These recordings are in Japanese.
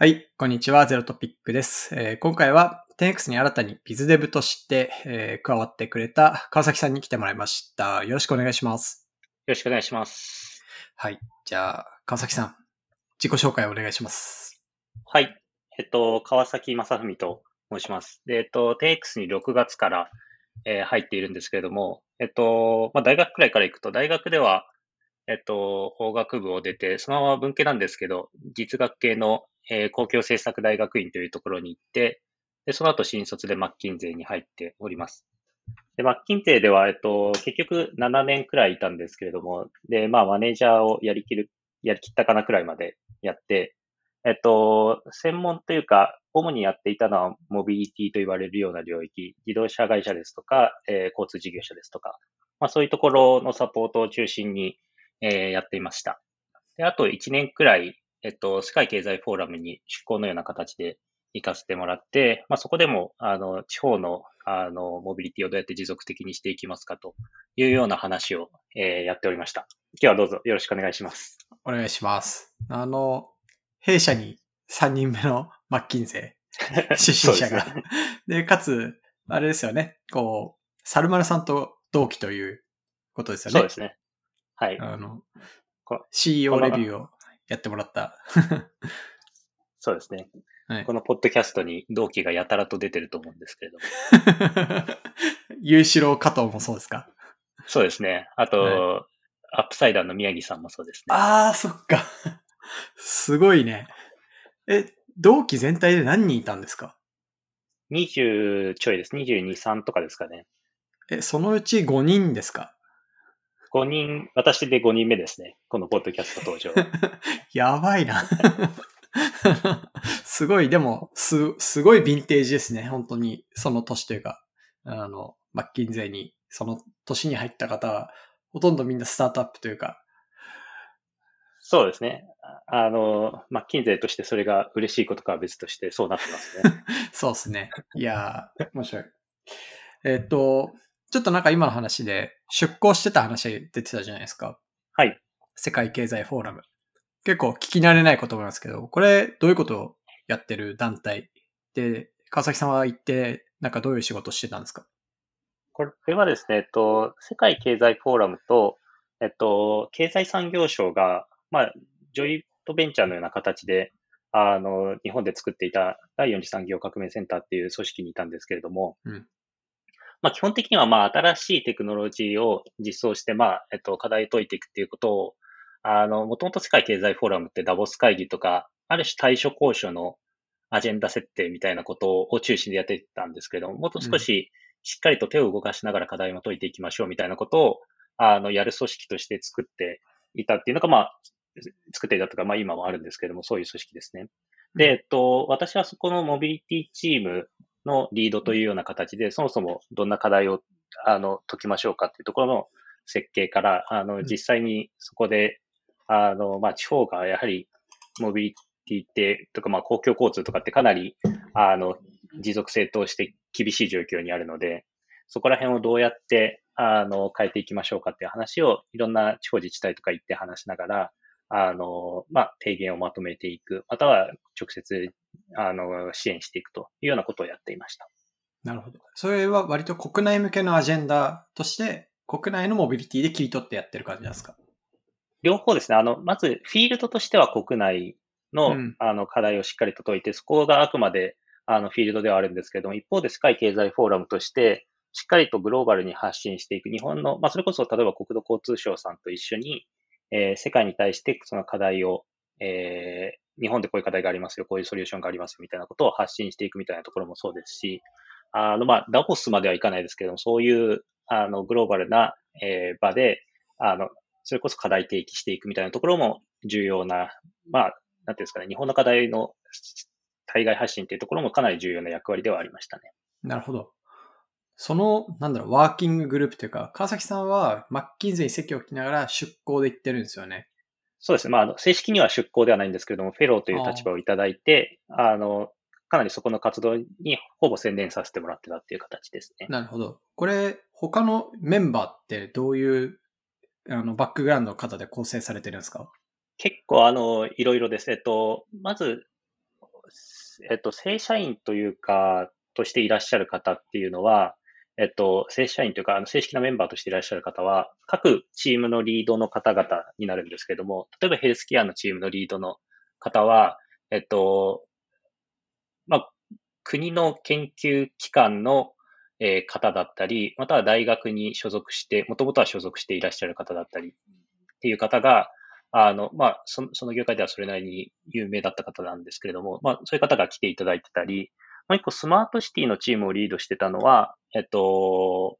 はい、こんにちは。ゼロトピックです。えー今回は 10X に新たにビズデブとして、えー加わってくれた川崎さんに来てもらいました。よろしくお願いします。よろしくお願いします。はい。じゃあ、川崎さん、自己紹介お願いします。はい。えっと、川崎正文と申します。で、えっと、TX に6月から、えー入っているんですけれども、えっと、まあ、大学くらいから行くと、大学では、えっと、法学部を出て、そのまま文系なんですけど、実学系の、えー公共政策大学院というところに行って、で、その後新卒でマッキンゼーに入っております。で、マッキンゼーでは、えっと、結局7年くらいいたんですけれども、で、まあ、マネージャーをやりきる、やりきったかなくらいまでやって、えっと、専門というか、主にやっていたのは、モビリティと言われるような領域、自動車会社ですとか、えー交通事業者ですとか、まあそういうところのサポートを中心に、えーやっていました。で、あと1年くらい、えっと、世界経済フォーラムに出向のような形で行かせてもらって、まあそこでも、あの、地方の、あの、モビリティをどうやって持続的にしていきますかというような話を、えーやっておりました。今日はどうぞよろしくお願いします。お願いします。あの、弊社に3人目の マッキンゼー出身者が。でねかつ、あれですよね。こう、サルマルさんと同期ということですよね。そうですね。はい。あのこ、CEO レビューをやってもらった。そうですね。はいこのポッドキャストに同期がやたらと出てると思うんですけれども。優志郎加藤もそうですか？そうですね。あと、はアップサイダーの宮城さんもそうですね。ああ、そっか。すごいね。え、同期全体で何人いたんですか？20ちょいです。22、3とかですかね。え、そのうち5人ですか？5人、私で5人目ですね。このポッドキャスト登場。やばいな。すごい、でも、す、すごいヴィンテージですね。本当に、その年というか、あの、マッキンゼーに、その年に入った方は、ほとんどみんなスタートアップというか、そうですね。ああの、マッキンゼーとしてそれが嬉しいことかは別としてそうなってますね。そうですね。いやー、面白い。えっと、ちょっとなんか今の話で、出向してた話出てたじゃないですか。はい。世界経済フォーラム。結構聞き慣れない言葉なんですけど、これどういうことをやってる団体？で、川崎さんは行って、なんかどういう仕事をしてたんですか？これはですね、えっと、世界経済フォーラムと、えっと、経済産業省が、まあ、ジョイントベンチャーのような形で、あの、日本で作っていた第四次産業革命センターっていう組織にいたんですけれども、うんまあ、基本的には、まあ、新しいテクノロジーを実装して、まあ、えっと、課題を解いていくっていうことを、あの、もともと世界経済フォーラムってダボス会議とか、ある種対処交渉のアジェンダ設定みたいなことを中心でやっていたんですけども、もっと少ししっかりと手を動かしながら課題を解いていきましょうみたいなことを、あの、やる組織として作っていたっていうのが、まあ、作っていたとか、まあ今もあるんですけども、そういう組織ですね。で、えっと、私はそこのモビリティチームのリードというような形で、そもそもどんな課題を、あの、解きましょうかっていうところの設計から、あの、ん。実際にそこで、あの、まあ地方がやはりモビリティって、とか、まあ公共交通とかってかなり、あの、持続性として厳しい状況にあるので、そこら辺をどうやって、あの、変えていきましょうかっていう話を、いろんな地方自治体とか行って話しながら、あの、まあ、提言をまとめていく、または直接、あの、支援していくというようなことをやっていました。なるほど。それは割と国内向けのアジェンダとして、国内のモビリティで切り取ってやってる感じなんですか？両方ですね。あの、まず、フィールドとしては国内の、うんあの、課題をしっかりと解いて、そこがあくまで、あの、フィールドではあるんですけども、一方で世界経済フォーラムとして、しっかりとグローバルに発信していく。日本の、まあ、それこそ、例えば国土交通省さんと一緒に、えー世界に対してその課題を、えー日本でこういう課題がありますよ、こういうソリューションがありますみたいなことを発信していくみたいなところもそうですし、あの、まあ、ダボスまではいかないですけども、そういう、あの、グローバルな、えー場で、あの、それこそ課題提起していくみたいなところも重要な、まあ、なんていうんですかね、日本の課題の対外発信っていうところもかなり重要な役割ではありましたね。なるほど。その、なんだろう、ワーキンググループというか、川崎さんはマッキンゼに席を置きながら出向で行ってるんですよね。そうですね。まああの、正式には出向ではないんですけれども、フェローという立場をいただいて、あの、かなりそこの活動にほぼ専念させてもらってたっていう形ですね。なるほど。これ、他のメンバーってどういう、あの、バックグラウンドの方で構成されてるんですか？結構、あの、いろいろです。えっと、まず、えっと、正社員というか、としていらっしゃる方っていうのは、えっと、正社員というか、正式なメンバーとしていらっしゃる方は、各チームのリードの方々になるんですけれども、例えばヘルスケアのチームのリードの方は、えっと、まあ、国の研究機関の、方だったり、または大学に所属して、もともとは所属していらっしゃる方だったりっていう方が、あの、まあ、その、その業界ではそれなりに有名だった方なんですけれども、まあ、そういう方が来ていただいてたり、もう一個スマートシティのチームをリードしてたのは、えっと、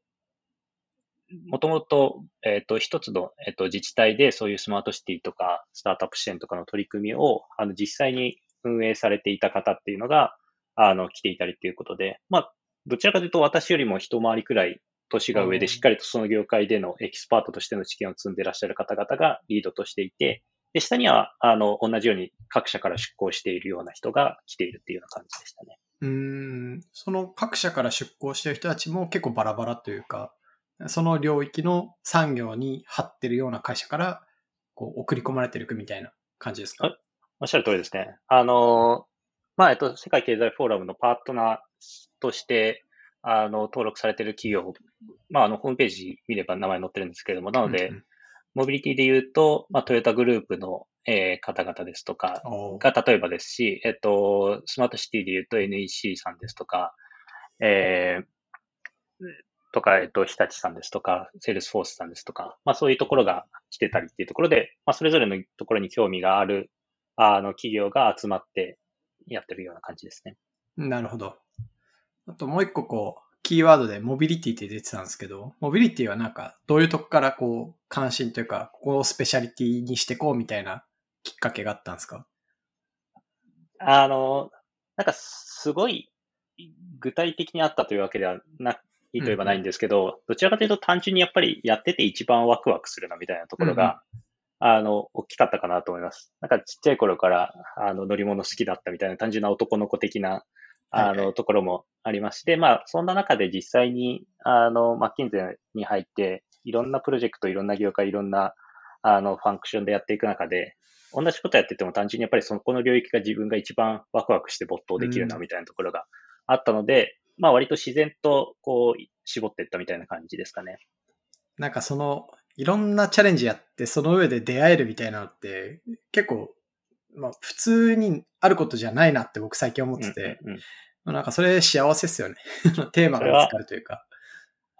もともと、えっと、一つの、えっと、自治体でそういうスマートシティとか、スタートアップ支援とかの取り組みを、あの、実際に運営されていた方っていうのが、あの、来ていたりっていうことで、まあ、どちらかというと私よりも一回りくらい年が上で、しっかりとその業界でのエキスパートとしての知見を積んでいらっしゃる方々がリードとしていて、で、下には、あの、同じように各社から出向しているような人が来ているっていうような感じでしたね。うん、その各社から出向している人たちも結構バラバラというか、その領域の産業に張ってるような会社から、こう、送り込まれていくみたいな感じですか？おっしゃる通りですね。あの、まあ、えっと、世界経済フォーラムのパートナーとして、あの、登録されている企業、まあ、あの、ホームページ見れば名前載ってるんですけれども、なので、うんうん、モビリティで言うと、まあ、トヨタグループの、えー、方々ですとかが例えばですし、えっと、スマートシティで言うと NEC さんですとか、えー、とか、えっと、日立さんですとか、セールスフォースさんですとか、まあそういうところが来てたりっていうところで、まあそれぞれのところに興味がある、あの、企業が集まってやってるような感じですね。なるほど。あともう一個こう、キーワードでモビリティって出てたんですけど、モビリティはなんか、どういうとこからこう、関心というか、ここをスペシャリティにしてこうみたいなきっかけがあったんですか？あの、なんかすごい具体的にあったというわけではないと言えばないんですけど、うん、どちらかというと単純にやっぱりやってて一番ワクワクするなみたいなところが、うん、あの、大きかったかなと思います。なんかちっちゃい頃からあの乗り物好きだったみたいな単純な男の子的なあの、ところもありまして、まあ、そんな中で実際に、あの、マッキンゼーに入って、いろんなプロジェクト、いろんな業界、いろんな、あの、ファンクションでやっていく中で、同じことやってても単純にやっぱりそこの領域が自分が一番ワクワクして没頭できるな、みたいなところがあったので、うん、まあ割と自然とこう絞っていったみたいな感じですかね。なんかその、いろんなチャレンジやって、その上で出会えるみたいなのって、結構まあ、普通にあることじゃないなって僕最近思ってて、うんうんうん、なんかそれ幸せですよね。テーマが見つかるというか。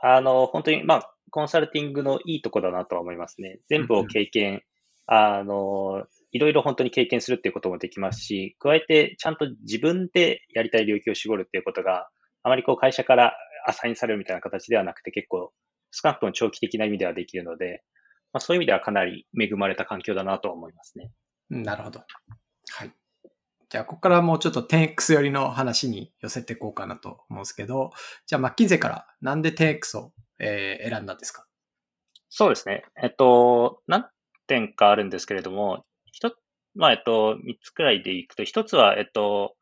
あの、本当に、まあ、コンサルティングのいいとこだなとは思いますね。全部を経験、あの、いろいろ本当に経験するっていうこともできますし、加えてちゃんと自分でやりたい領域を絞るっていうことが、あまりこう会社からアサインされるみたいな形ではなくて結構少なくとも長期的な意味ではできるので、まあ、そういう意味ではかなり恵まれた環境だなと思いますね。なるほど。はい。じゃあ、ここからもうちょっと 10X 寄りの話に寄せていこうかなと思うんですけど、じゃあ、マッキンゼからなんで 10X を、えー、選んだんですか？そうですね。えっと、何点かあるんですけれども、一まあ、えっと、三つくらいでいくと、一つは、えっと、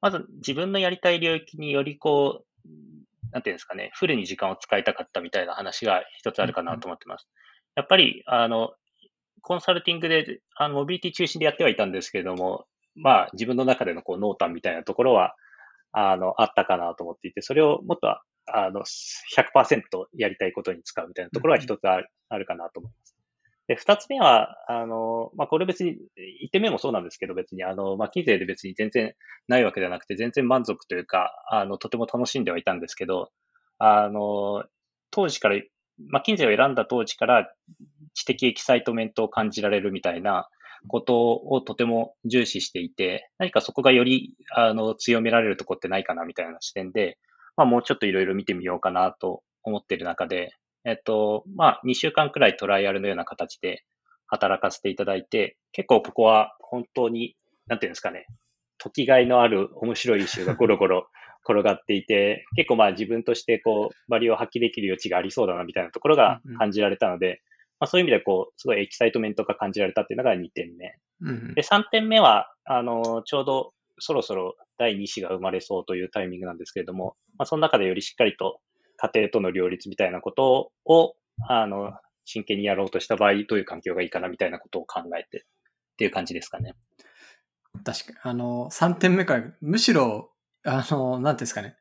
まず自分のやりたい領域によりこう、なんていうんですかね、フルに時間を使いたかったみたいな話が一つあるかなと思ってます。やっぱり、あの、コンサルティングで、あの、モビリティ中心でやってはいたんですけれども、まあ、自分の中でのこう濃淡みたいなところは、あの、あったかなと思っていて、それをもっと、あの、100%やりたいことに使うみたいなところは一つある,、あるかなと思います。で、二つ目は、あの、まあ、これ別に、一点目もそうなんですけど、別に、あの、まあ、金税で別に全然ないわけではなくて、全然満足というか、あの、とても楽しんではいたんですけど、あの、当時から、まあ、金税を選んだ当時から、知的エキサイトメントを感じられるみたいなことをとても重視していて、何かそこがよりあの強められるとこってないかなみたいな視点で、まあ、もうちょっといろいろ見てみようかなと思っている中で、えっと、まあ、2週間くらいトライアルのような形で働かせていただいて、結構ここは本当に、なんていうんですかね、解きがいのある面白い issue がゴロゴロ 転がっていて、結構まあ自分としてこう、バリューを発揮できる余地がありそうだなみたいなところが感じられたので、まあ、そういう意味でこう、すごい excitement が感じられたっていうのが2点目。うん、で、3点目は、あの、ちょうどそろそろ第2子が生まれそうというタイミングなんですけれども、まあ、その中でよりしっかりと家庭との両立みたいなことを、あの、真剣にやろうとした場合、どういう環境がいいかなみたいなことを考えてっていう感じですかね。確かに。あの、3点目から、むしろ、あの、なんていうんですかね。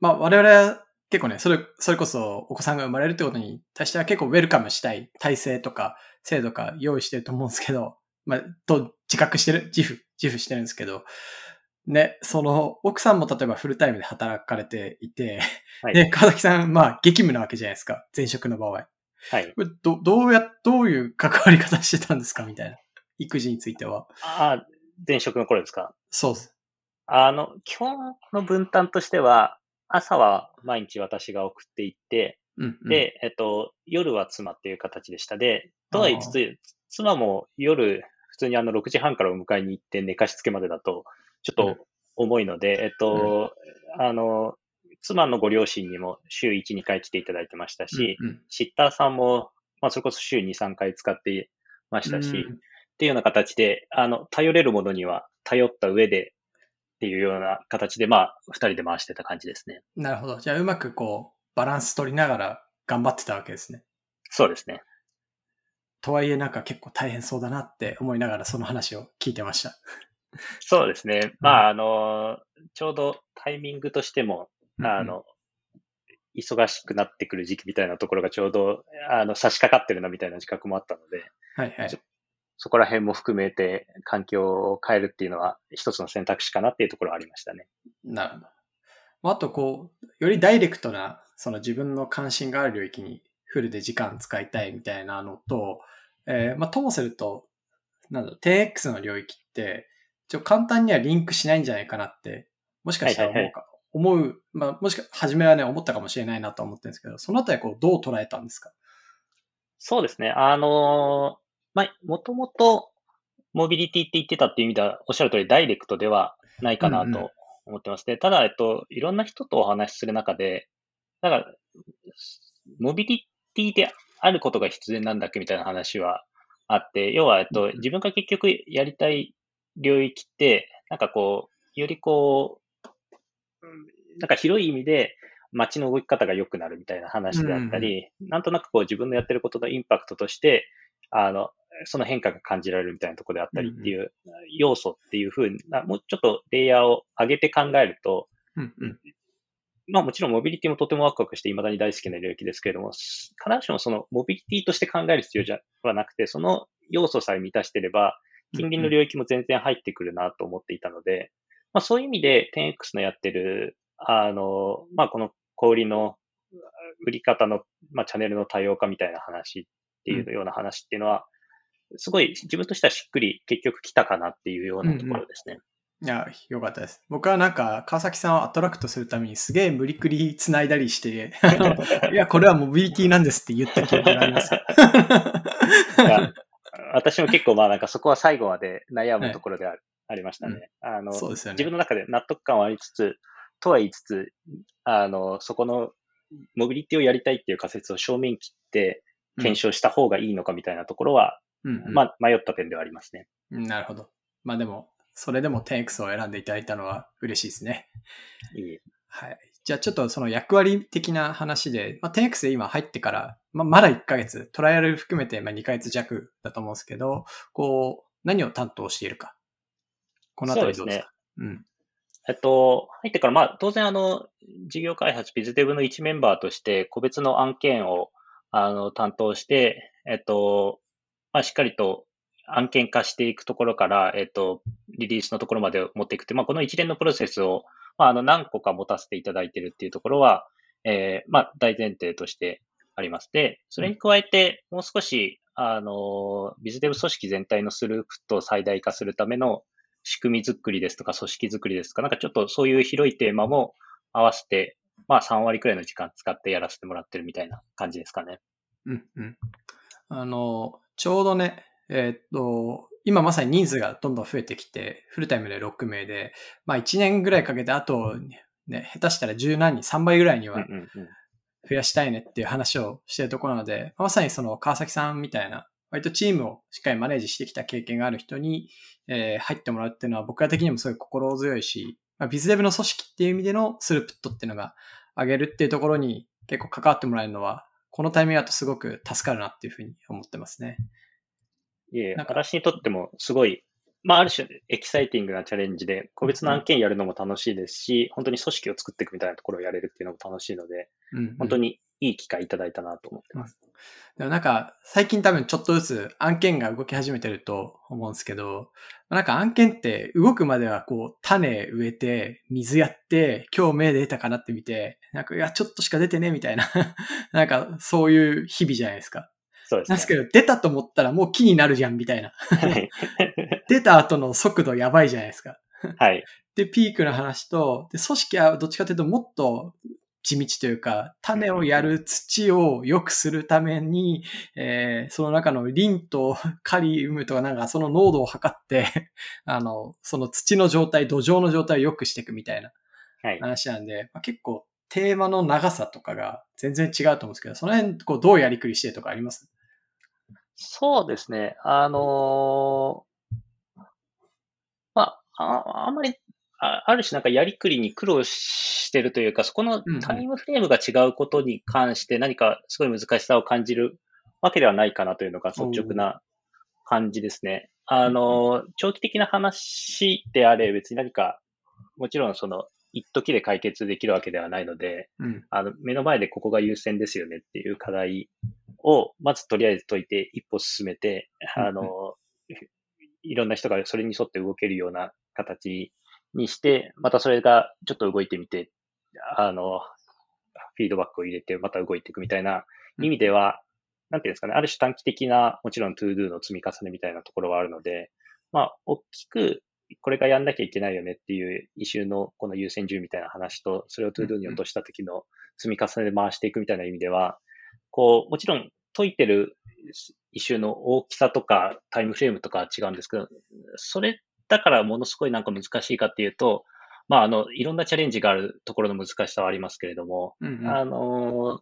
まあ、我々は結構ね、それ、それこそお子さんが生まれるってことに対しては結構ウェルカムしたい体制とか制度か用意してると思うんですけど、まあ、と自覚してる、自負、自負してるんですけど、ね、その、奥さんも例えばフルタイムで働かれていて、はい、で、川崎さん、まあ、激務なわけじゃないですか。前職の場合。はい。ど、どうや、どういう関わり方してたんですかみたいな。育児については。ああ、前職の頃ですか？そうです。あの、基本の分担としては、朝は毎日私が送っていって、うんうん、で、えっと、夜は妻っていう形でした。で、とは言いつつ、妻も夜、普通にあの6時半からお迎えに行って寝かしつけまでだと、ちょっと重いので、うん、えっと、うん、あの、妻のご両親にも週1、2回来ていただいてましたし、うんうん、シッターさんも、まあ、それこそ週2、3回使ってましたし、うん、っていうような形で、あの、頼れるものには頼った上でっていうような形で、まあ、二人で回してた感じですね。なるほど。じゃあ、うまくこう、バランス取りながら頑張ってたわけですね。そうですね。とはいえ、なんか結構大変そうだなって思いながらその話を聞いてました。そうですね。まあ、あの、ちょうどタイミングとしても、あの、忙しくなってくる時期みたいなところがちょうど、あの、差し掛かってるなみたいな自覚もあったので、はいはい。そこら辺も含めて環境を変えるっていうのは一つの選択肢かなっていうところはありましたね。なるほど。あとこう、よりダイレクトな、その自分の関心がある領域にフルで時間使いたいみたいなのと、えー、まあ、ともすると、なんだろう、10X の領域って、ちょ簡単にはリンクしないんじゃないかなって、もしかしたら思うか、思う、まあ、もしか、初めはね、思ったかもしれないなと思ってるんですけど、そのあたりこう、どう捉えたんですか？そうですね。あのまあ、もともと、モビリティって言ってたっていう意味では、おっしゃる通りダイレクトではないかなと思ってます。で、ただ、えっと、いろんな人とお話しする中で、だから、モビリティであることが必然なんだっけみたいな話はあって、要は、えっと、自分が結局やりたい領域って、なんかこう、よりこう、なんか広い意味で街の動き方が良くなるみたいな話であったり、なんとなくこう自分のやってることのインパクトとして、あの、その変化が感じられるみたいなところであったりっていう要素っていうふうな、もうちょっとレイヤーを上げて考えると、うんうん、まあもちろんモビリティもとてもワクワクして未だに大好きな領域ですけれども、必ずしもそのモビリティとして考える必要じゃはなくて、その要素さえ満たしてれば、近隣の領域も全然入ってくるなと思っていたので、まあそういう意味で 10X のやってる、あの、まあこの小売の売り方の、まあチャンネルの多様化みたいな話っていうような話っていうのは、すごい自分としてはしっくり結局来たかなっていうようなところですね。うんうん、いや、よかったです。僕はなんか、川崎さんをアトラクトするためにすげえ無理くり繋いだりして、いや、これはモビリティなんですって言った記憶があります。私も結構まあなんかそこは最後まで悩むところであ, ありましたね。うん、あの、そうですよね。自分の中で納得感はありつつ、とは言いつつ、あの、そこのモビリティをやりたいっていう仮説を正面切って、検証した方がいいのかみたいなところは、うん、うん、まあ、迷った点ではありますね。なるほど。まあでも、それでも 10X を選んでいただいたのは嬉しいですね。いい。はい。じゃあちょっとその役割的な話で、まあ、10X で今入ってから、まあ、まだ1ヶ月、トライアル含めてまあ2ヶ月弱だと思うんですけど、こう、何を担当しているか。このあたりどうですか？うですね。うん。えっと、入ってから、まあ、当然、あの、事業開発、ビズデブの1メンバーとして、個別の案件を、あの、担当して、えっと、まあ、しっかりと案件化していくところから、えっと、リリースのところまで持っていくって、まあ、この一連のプロセスを、まあ、あの、何個か持たせていただいているっていうところは、えー、まあ、大前提としてあります。で、それに加えて、もう少し、あの、ビズデブ組織全体のスループットを最大化するための仕組み作りですとか、組織作りですとか、なんかちょっとそういう広いテーマも合わせて、まあ3割くらいの時間使ってやらせてもらってるみたいな感じですかね。うんうん。あの、ちょうどね、えー、っと、今まさに人数がどんどん増えてきて、フルタイムで6名で、まあ1年ぐらいかけて、あと、ね、下手したら十何人、3倍ぐらいには増やしたいねっていう話をしてるところなので、まさにその川崎さんみたいな、割とチームをしっかりマネージしてきた経験がある人に、えー、入ってもらうっていうのは僕ら的にもすごい心強いし、まあ、ビズデブの組織っていう意味でのスループットっていうのが上げるっていうところに結構関わってもらえるのは、このタイミングだとすごく助かるなっていうふうに思ってますね。いえ、私にとってもすごい、まあ、ある種、エキサイティングなチャレンジで、個別の案件やるのも楽しいですし、本当に組織を作っていくみたいなところをやれるっていうのも楽しいので、うんうん本当にいい機会いただいたなと思ってます。でもなんか、最近多分ちょっとずつ案件が動き始めてると思うんですけど、なんか案件って動くまではこう、種植えて、水やって、今日芽出たかなって見て、なんか、いや、ちょっとしか出てね、みたいな。なんか、そういう日々じゃないですか。そうですね。なんですけど、出たと思ったらもう木になるじゃん、みたいな。はい。出た後の速度やばいじゃないですか。はい。で、ピークの話と、で、組織はどっちかというともっと地道というか、種をやる土を良くするために、えーその中のリンとカリウムとかなんかその濃度を測って、あの、その土の状態、土壌の状態を良くしていくみたいなはい。話なんで、まあ、結構テーマの長さとかが全然違うと思うんですけど、その辺こうどうやりくりしてとかあります？そうですね。あのーまあ、ああんまり、あある種なんかやりくりに苦労してるというか、そこのタイムフレームが違うことに関して何かすごい難しさを感じるわけではないかなというのが率直な感じですね。あのー、長期的な話であれ別に何か、もちろんその、一時で解決できるわけではないので、うん。あの、目の前でここが優先ですよねっていう課題を、まずとりあえず解いて、一歩進めて、あの、いろんな人がそれに沿って動けるような形にして、またそれがちょっと動いてみて、あの、フィードバックを入れて、また動いていくみたいな意味では、なんていうんですかね、ある種短期的な、もちろん to do の積み重ねみたいなところはあるので、まあ、大きく、これがやんなきゃいけないよねっていう issue のこの優先順位みたいな話と、それを to do に落とした時の積み重ねで回していくみたいな意味では、こう、もちろん解いてる issue の大きさとか time frame とかは違うんですけど、それだからものすごいなんか難しいかっていうと、まあ、あの、いろんなチャレンジがあるところの難しさはありますけれども、うんうんあの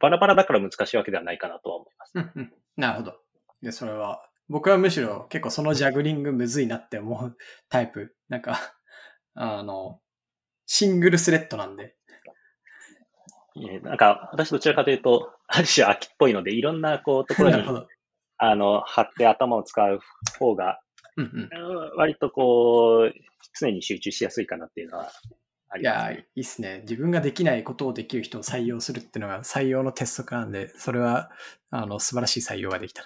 バラバラだから難しいわけではないかなとは思います。うんうんなるほど。で、それは、僕はむしろ結構そのジャグリングむずいなって思うタイプ。なんか、あの、シングルスレッドなんで。えーなんか、私どちらかというと、ある種秋っぽいので、いろんなこう、ところに。あの、張って頭を使う方が、うんうん。うん割とこう、常に集中しやすいかなっていうのはあいや、りますね。いいっすね。自分ができないことをできる人を採用するっていうのが採用の鉄則なんで、それは、あの、素晴らしい採用ができた。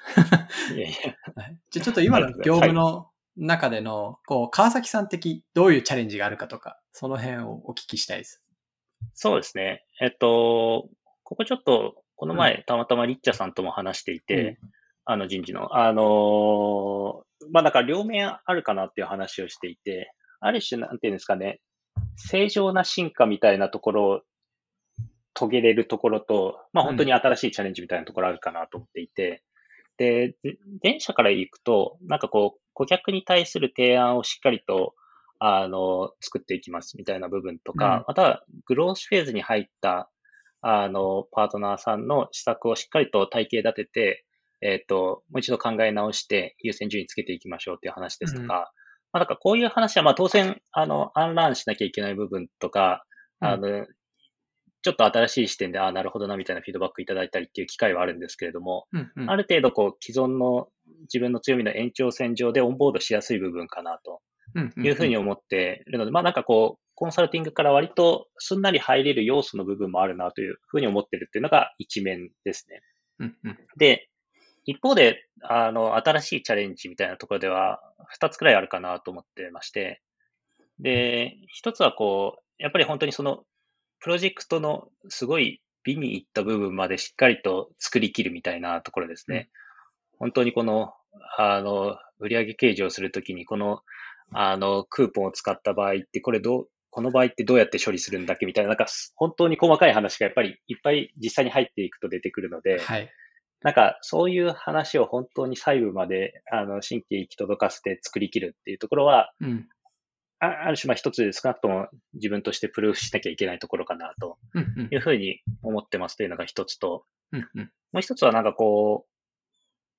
いやいや はいじゃあちょっと今の業務の中での、こう、川崎さん的どういうチャレンジがあるかとか、その辺をお聞きしたいです。そうですね。えっと、ここちょっと、この前、たまたまリッチャさんとも話していて、あの人事の、あのーまあ、だから両面あるかなっていう話をしていて、ある種、なんていうんですかね、正常な進化みたいなところを遂げれるところと、まあ、本当に新しいチャレンジみたいなところあるかなと思っていて、で、で前者から行くと、なんかこう、顧客に対する提案をしっかりと、あの、作っていきますみたいな部分とか、うん。またはグロースフェーズに入った、あの、パートナーさんの施策をしっかりと体系立てて、えっ、と、もう一度考え直して優先順位つけていきましょうっていう話ですとか、うん。まあ、だからこういう話は、まあ当然、あの、アンラーンしなきゃいけない部分とか、うん。あの、ちょっと新しい視点で、ああ、なるほどな、みたいなフィードバックいただいたりっていう機会はあるんですけれども、うんうん。ある程度こう、既存の自分の強みの延長線上でオンボードしやすい部分かなと。うんうんいうふうに思っているので、まあなんかこう、コンサルティングから割とすんなり入れる要素の部分もあるなというふうに思ってるっていうのが一面ですね。うんうんで、一方で、あの、新しいチャレンジみたいなところでは、二つくらいあるかなと思ってまして、で、一つはこう、やっぱり本当にその、プロジェクトのすごい美にいった部分までしっかりと作り切るみたいなところですね。本当にこの、あの、売上計上するときに、この、あの、クーポンを使った場合って、これどう、この場合ってどうやって処理するんだっけみたいな、なんか本当に細かい話がやっぱりいっぱい実際に入っていくと出てくるので、はい。なんか、そういう話を本当に細部まで、あの、神経行き届かせて作り切るっていうところは、うん。あある種、まあ一つ少なくとも自分としてプルーフしなきゃいけないところかなというふうに思ってますというのが一つと、うんうんもう一つはなんかこ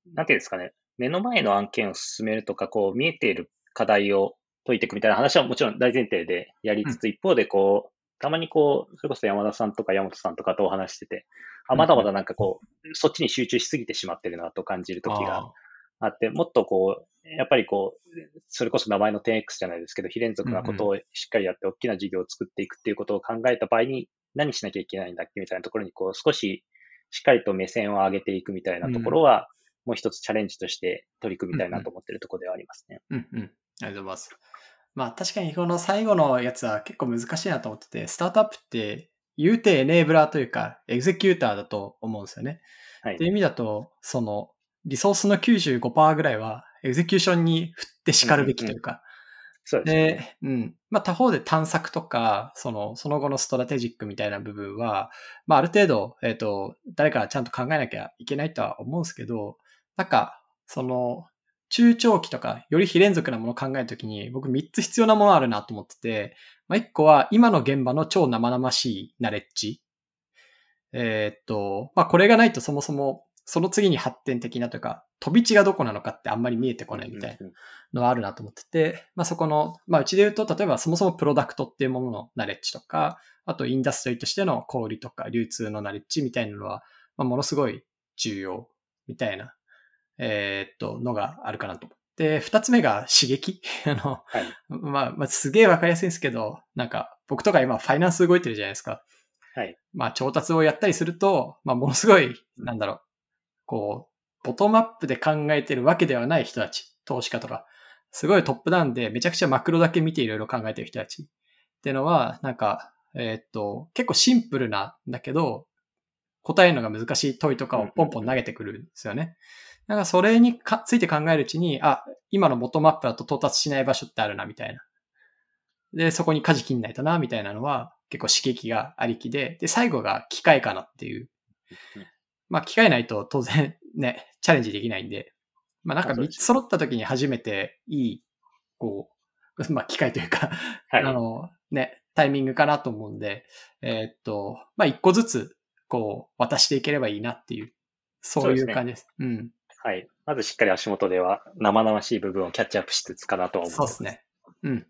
う、なんていうんですかね、目の前の案件を進めるとか、こう、見えている課題を解いていくみたいな話はもちろん大前提でやりつつ、一方でこう、たまにこう、それこそ山田さんとか山本さんとかとお話してて、あ、まだまだなんかこう、そっちに集中しすぎてしまってるなと感じる時がああって、もっとこう、やっぱりこう、それこそ名前の 10X じゃないですけど、非連続なことをしっかりやって大きな事業を作っていくっていうことを考えた場合に、何しなきゃいけないんだっけみたいなところに、こう、少ししっかりと目線を上げていくみたいなところは、もう一つチャレンジとして取り組みたいなと思ってるところではありますね。うん。うん。ありがとうございます。まあ確かにこの最後のやつは結構難しいなと思ってて、スタートアップって言うて enabler というか、 executor だと思うんですよね。はいっていう意味だと、その、リソースの95%ぐらいはエグゼキューションに振って叱るべきというか、そうですね。で、うん。まあ他方で探索とか、その、その後のストラテジックみたいな部分は、まあある程度、えっ、と、誰かちゃんと考えなきゃいけないとは思うんですけど、なんか、その、中長期とか、より非連続なものを考えるときに、僕3つ必要なものあるなと思ってて、まあ1個は今の現場の超生々しいナレッジ。えーっと、まあこれがないとそもそも、その次に発展的なというか、飛び地がどこなのかってあんまり見えてこないみたいな。のはあるなと思ってて、まあそこの、まあうちで言うと、例えばそもそもプロダクトっていうもののナレッジとか、あとインダストリーとしての小売とか流通のナレッジみたいなのは、まあものすごい重要みたいな、えーっと、のがあるかなと思って、二つ目が刺激 あの、はい。まあ、まあすげえわかりやすいんですけど、なんか僕とか今ファイナンス動いてるじゃないですか。はい。まあ調達をやったりすると、まあものすごい、なんだろう、こう、ボトムアップで考えてるわけではない人たち、投資家とか、すごいトップダウンでめちゃくちゃマクロだけ見ていろいろ考えてる人たちっていうのは、なんか、えーっと、結構シンプルなんだけど、答えるのが難しい問いとかをポンポン投げてくるんですよね。なんかそれにかついて考えるうちに、あ、今のボトムアップだと到達しない場所ってあるな、みたいな。で、そこに舵切んないとな、みたいなのは結構刺激がありきで、で、最後が機械かなっていう。まあ、機械ないと当然ね、チャレンジできないんで、まあなんか3あそうですつ揃った時に初めていい、こう、まあ機械というか、はい。あの、ね、タイミングかなと思うんで、えーっと、まあ一個ずつ、こう、渡していければいいなっていう、そういう感じです。うん。はい。まずしっかり足元では生々しい部分をキャッチアップしつつかなとは思います。そうですね。うん。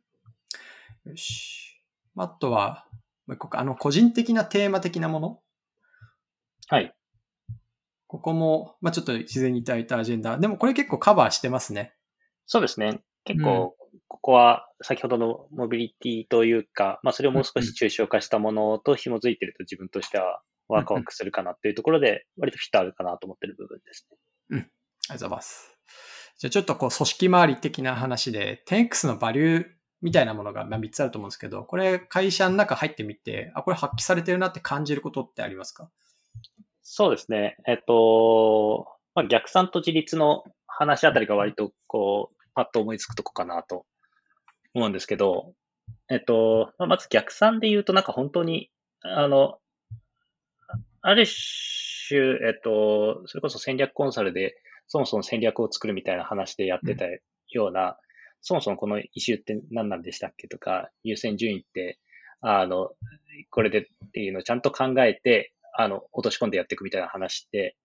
よし。あとは、もう一個か、あの、個人的なテーマ的なもの？はい。ここも、まあちょっと自然にいただいたアジェンダ。でもこれ結構カバーしてますね。そうですね。結構、ここは先ほどのモビリティというか、まあそれをもう少し抽象化したものと紐づいてると自分としてはワクワクするかなっていうところで、割とフィットあるかなと思ってる部分ですね。あありがとうございます。じゃあちょっとこう組織周り的な話で、10X のバリューみたいなものが3つあると思うんですけど、これ会社の中入ってみて、あ、これ発揮されてるなって感じることってありますか？そうですね。えっと、まあ、逆算と自立の話あたりが割とこう、パッと思いつくとこかなと思うんですけど、えっと、まあまず逆算で言うとなんか本当に、あの、ある種、えっと、それこそ戦略コンサルでそもそも戦略を作るみたいな話でやってたような、そもそもこのイシューって何なんでしたっけとか、優先順位って、あの、これでっていうのをちゃんと考えて、あの、落とし込んでやっていくみたいな話って、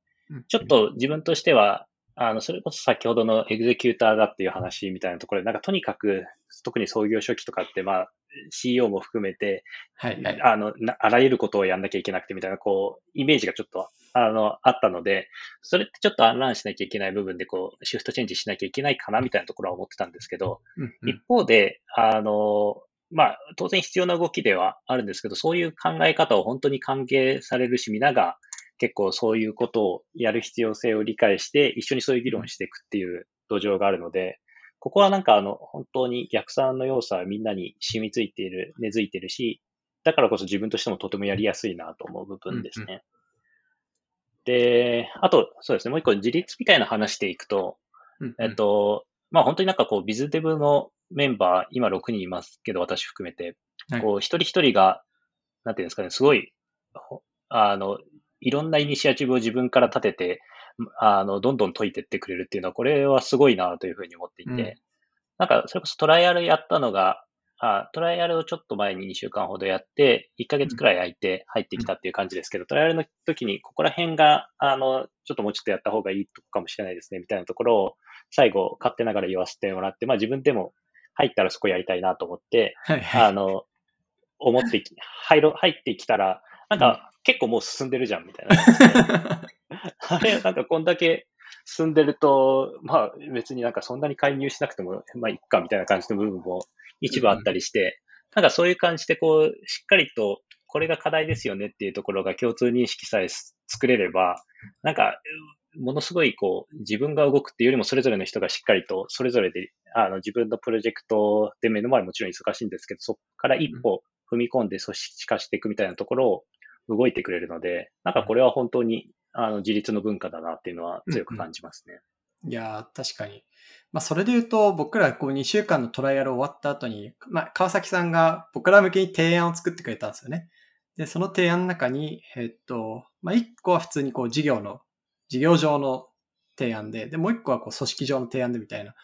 ちょっと自分としては、あの、それこそ先ほどのエグゼキューターだっていう話みたいなところで、なんかとにかく、特に創業初期とかって、まあ、CEO も含めて、はい、はい。あの、なあらゆることをやんなきゃいけなくてみたいな、こう、イメージがちょっと、あの、あったので、それってちょっとアンランしなきゃいけない部分で、こう、シフトチェンジしなきゃいけないかなみたいなところは思ってたんですけど、うんうん一方で、あの、まあ、当然必要な動きではあるんですけど、そういう考え方を本当に歓迎されるし、皆が結構そういうことをやる必要性を理解して、一緒にそういう議論していくっていう土壌があるので、ここはなんかあの、本当に逆算の要素はみんなに染みついている、根付いているし、だからこそ自分としてもとてもやりやすいなと思う部分ですね。で、あと、そうですね、もう一個自立みたいな話でいくと、うんうん。えっと、まあ本当になんかこう、ビズデブのメンバー、今6人いますけど、私含めて、はい。こう、一人一人が、なんていうんですかね、すごい、ほあの、いろんなイニシアチブを自分から立てて、あの、どんどん解いてってくれるっていうのは、これはすごいなというふうに思っていて、うんなんか、それこそトライアルやったのが、あトライアルをちょっと前に2週間ほどやって、1ヶ月くらい空いて入ってきたっていう感じですけど、トライアルの時に、ここら辺が、あの、ちょっともうちょっとやった方がいいとこかもしれないですね、みたいなところを、最後、勝手ながら言わせてもらって、まあ自分でも入ったらそこやりたいなと思って、はいはい。あの、思ってき、入ろ、入ってきたら、なんか、結構もう進んでるじゃん、みたいな。あれ、なんかこんだけ、進んでると、まあ別になんかそんなに介入しなくても、まあいっかみたいな感じの部分も一部あったりして、なんかそういう感じでこう、しっかりとこれが課題ですよねっていうところが共通認識さえ作れれば、なんか、ものすごいこう、自分が動くっていうよりもそれぞれの人がしっかりと、それぞれで、あの、自分のプロジェクトで目の前もちろん忙しいんですけど、そこから一歩踏み込んで組織化していくみたいなところを動いてくれるので、なんかこれは本当に、あの、自立の文化だなっていうのは強く感じますね。うんうん、いや確かに。まあ、それで言うと、僕らこう2週間のトライアル終わった後に、まあ、川崎さんが僕ら向けに提案を作ってくれたんですよね。で、その提案の中に、えっと、まあ、1個は普通にこう事業の事業上の提案で、で、もう一個はこう組織上の提案でみたいな。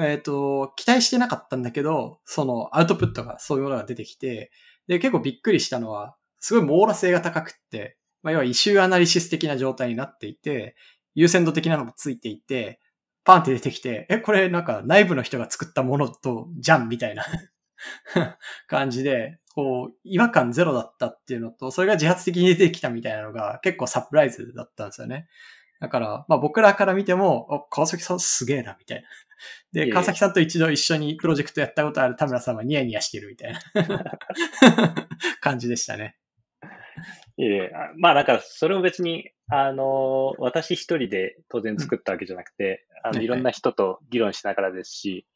えっ、と、期待してなかったんだけど、そのアウトプットがそういうものが出てきて、で、結構びっくりしたのは、すごい網羅性が高くって、まあ、要は issue analysis 的な状態になっていて、優先度的なのもついていて、パンって出てきて、え、これなんか内部の人が作ったものと、じゃんみたいな 感じで、こう、違和感ゼロだったっていうのと、それが自発的に出てきたみたいなのが結構サプライズだったんですよね。だから、まあ僕らから見ても、川崎さんすげえな、みたいな。で、川崎さんと一度一緒にプロジェクトやったことある田村さんはニヤニヤしてるみたいな 感じでしたね。いえ、まあなんか、それも別に、あの、私一人で当然作ったわけじゃなくて、うん、あの、いろんな人と議論しながらですし、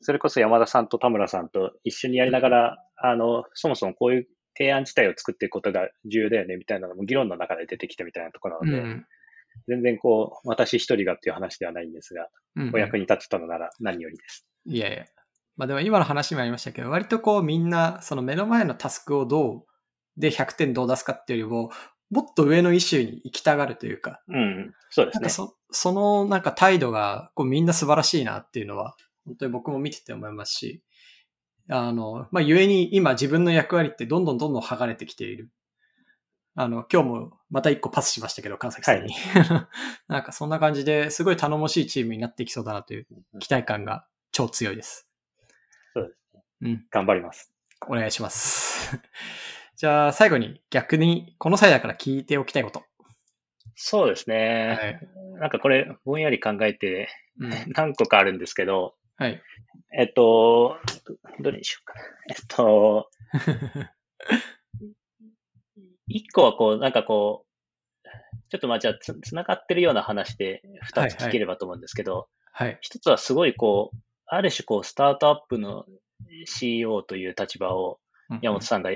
それこそ山田さんと田村さんと一緒にやりながら、あの、そもそもこういう提案自体を作っていくことが重要だよね、みたいなのも議論の中で出てきたみたいなところなので、うん、全然こう、私一人がっていう話ではないんですが、うんうん、お役に立てたのなら何よりです。いやいや。まあでも今の話もありましたけど、割とこうみんな、その目の前のタスクをどう、で100点どう出すかっていうよりも、もっと上のイシューに行きたがるというか。うん、そうですね。そそのなんか態度がこうみんな素晴らしいなっていうのは、本当に僕も見てて思いますし、あの、まあ、ゆえに今自分の役割ってどんどんどんどん剥がれてきている。あの、今日もまた一個パスしましたけど、川崎さんに。はい、なんかそんな感じですごい頼もしいチームになっていきそうだなという期待感が超強いです。そうですね。うん。頑張ります。お願いします。じゃあ最後に逆にこの際だから聞いておきたいこと。そうですね。はい、なんかこれぼんやり考えて 何個かあるんですけど、はい。えっと、どれにしようかな。えっと、一個はこう、なんかこう、ちょっとまあじゃあつ、つながってるような話で二つ聞ければと思うんですけど、はい。一、つはすごいこう、ある種こう、スタートアップの CEO という立場を山本さんが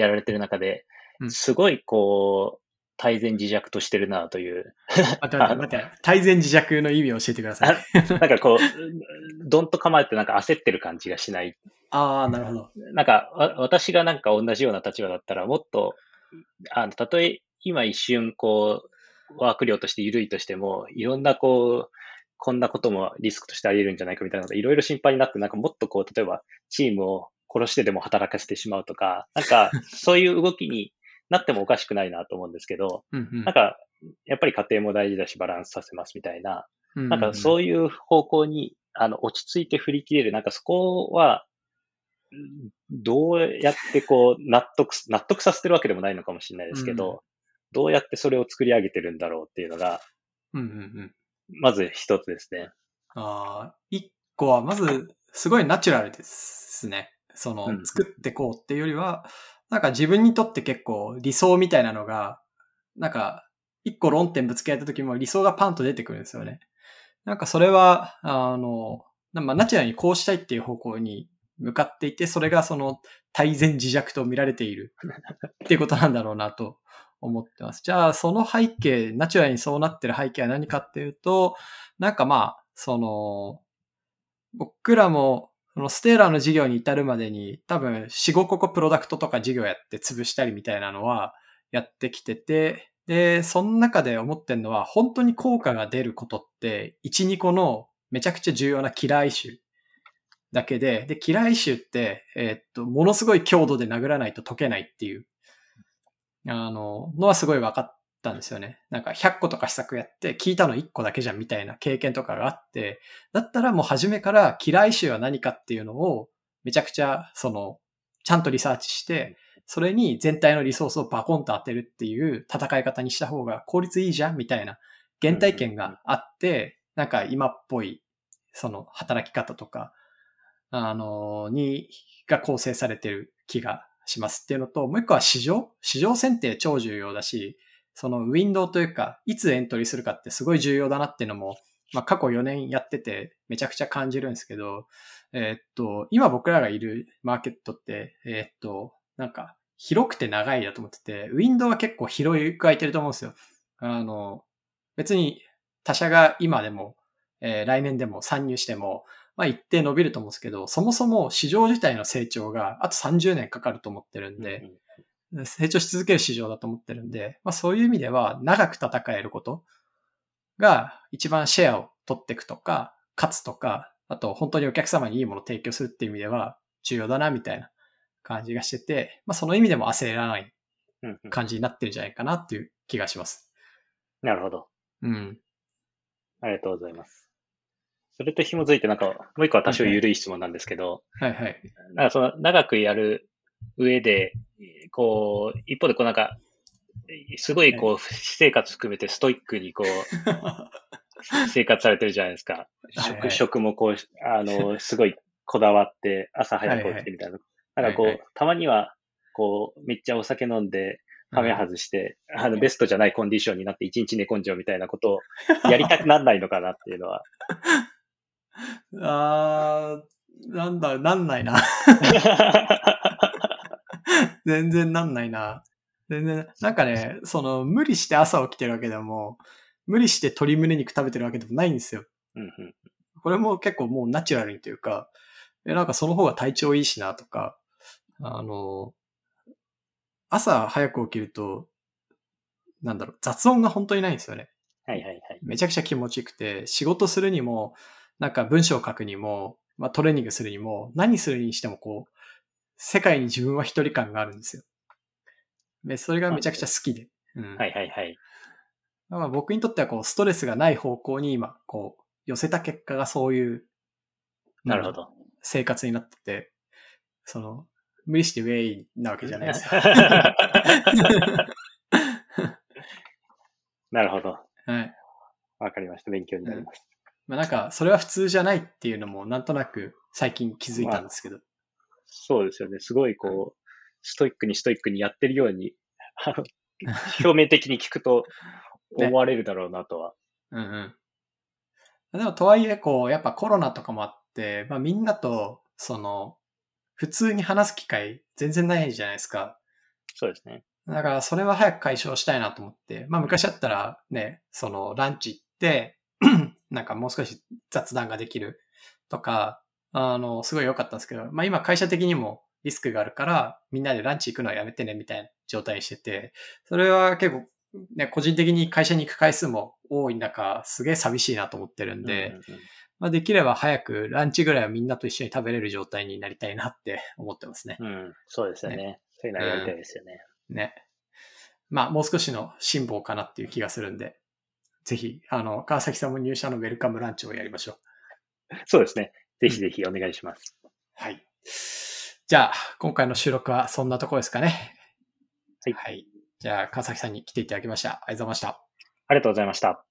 やられてる中で、すごいこう、大前自弱としてるなという。待って待って待って、大前自弱の意味を教えてください。なんかこう、どんと構えてなんか焦ってる感じがしない。ああ、なるほど。なんか、私がなんか同じような立場だったら、もっとあの、たとえ今一瞬こう、ワーク量として緩いとしても、いろんなこう、こんなこともリスクとしてあり得るんじゃないかみたいなので、いろいろ心配になって、なんかもっとこう、例えばチームを殺してでも働かせてしまうとか、なんか そういう動きになってもおかしくないなと思うんですけど、うんうん、なんかやっぱり家庭も大事だしバランスさせますみたいな、なんかそういう方向にあの落ち着いて振り切れる、なんかそこはどうやってこう、納得、納得させてるわけでもないのかもしれないですけど、うん、どうやってそれを作り上げてるんだろうっていうのが、うんうんうん、まず一つですね。ああ、一個は、まず、すごいナチュラルですね。その、作ってこうっていうよりは、なんか自分にとって結構理想みたいなのが、なんか、一個論点ぶつけられた時も理想がパンと出てくるんですよね。なんかそれは、あの、まあ、ナチュラルにこうしたいっていう方向に向かっていて、それがその大前自弱と見られているっていうことなんだろうなと思ってます。じゃあ、その背景、ナチュラルにそうなってる背景は何かっていうと、なんかまあ、その、僕らも、そのステーラーの事業に至るまでに多分4、5個プロダクトとか事業やって潰したりみたいなのはやってきてて、で、その中で思ってるのは本当に効果が出ることって1、2個のめちゃくちゃ重要なキラーイシュだけで、で、キラーイシュって、えー、っと、ものすごい強度で殴らないと解けないっていう、あの、のはすごい分かったんですよね。なんか100個とか施策やって聞いたの1個だけじゃんみたいな経験とかがあって、だったらもう初めからキラーイシュは何かっていうのをめちゃくちゃ、その、ちゃんとリサーチして、それに全体のリソースをバコンと当てるっていう戦い方にした方が効率いいじゃんみたいな原体験があって、なんか今っぽい、その働き方とか、あの、に、が構成されてる気がしますっていうのと、もう一個は市場市場選定超重要だし、そのウィンドウというか、いつエントリーするかってすごい重要だなっていうのも、まあ過去4年やっててめちゃくちゃ感じるんですけど、えー、っと、今僕らがいるマーケットって、えー、っと、なんか広くて長いだと思ってて、ウィンドウは結構広く空いてると思うんですよ。あの、別に他社が今でも、えー、来年でも参入しても、まあ一定伸びると思うんですけど、そもそも市場自体の成長があと30年かかると思ってるんで、うんうん、成長し続ける市場だと思ってるんで、まあそういう意味では長く戦えることが一番シェアを取っていくとか、勝つとか、あと本当にお客様にいいものを提供するっていう意味では重要だなみたいな感じがしてて、まあその意味でも焦らない感じになってるんじゃないかなっていう気がします。なるほど。うん。ありがとうございます。それと紐づいて、なんか、もう一個は多少緩い質問なんですけど、はいはい。なんかその、長くやる上で、こう、一方でこうなんか、すごいこう、私生活含めてストイックにこう、生活されてるじゃないですか。食、食もこう、あの、すごいこだわって、朝早く起きてみたいな。なんかこう、たまには、こう、めっちゃお酒飲んで、はめ外して、うん、あの、ベストじゃないコンディションになって一日寝込んじゃうみたいなことを やりたくなんないのかなっていうのは。あー、なんだ、なんないな。全然なんないな。全然、なんかね、その、無理して朝起きてるわけでも、無理して鶏胸肉食べてるわけでもないんですよ。うんうん、これも結構もうナチュラルにというか、え、なんかその方が体調いいしなとか、あの、朝早く起きると、なんだろう、雑音が本当にないんですよね。はいはいはい。めちゃくちゃ気持ちよくて、仕事するにも、なんか文章を書くにも、まあトレーニングするにも、何するにしてもこう、世界に自分は一人感があるんですよ。で、それがめちゃくちゃ好きで。うん、はいはいはい。まあ僕にとってはこう、ストレスがない方向に今、こう、寄せた結果がそういう、なるほど。生活になってて、その、無理してウェイなわけじゃないですよ。なるほど。はい。わかりました。勉強になります。まあなんか、それは普通じゃないっていうのも、なんとなく最近気づいたんですけど。まあ、そうですよね。すごいこう、ストイックにストイックにやってるように、表面的に聞くと 思われるだろうなとは。ね、うんうん。でも、とはいえ、こう、やっぱコロナとかもあって、まあみんなと、その、普通に話す機会全然ないじゃないですか。そうですね。だからそれは早く解消したいなと思って、まあ昔だったらね、そのランチ行って、なんかもう少し雑談ができるとか、あの、すごい良かったんですけど、まあ今会社的にもリスクがあるから、みんなでランチ行くのはやめてねみたいな状態にしてて、それは結構ね、個人的に会社に行く回数も多い中、すげえ寂しいなと思ってるんで、うんうんうんまあ、できれば早くランチぐらいはみんなと一緒に食べれる状態になりたいなって 思ってますね。うん、そうですよね。ねそういうのはやりたいですよね、うん。ね。まあ、もう少しの辛抱かなっていう気がするんで、ぜひ、あの、川崎さんも入社のウェルカムランチをやりましょう。そうですね。ぜひぜひお願いします。うん、はい。じゃあ、今回の収録はそんなところですかね。はい。はい。じゃあ、川崎さんに来ていただきました。ありがとうございました。ありがとうございました。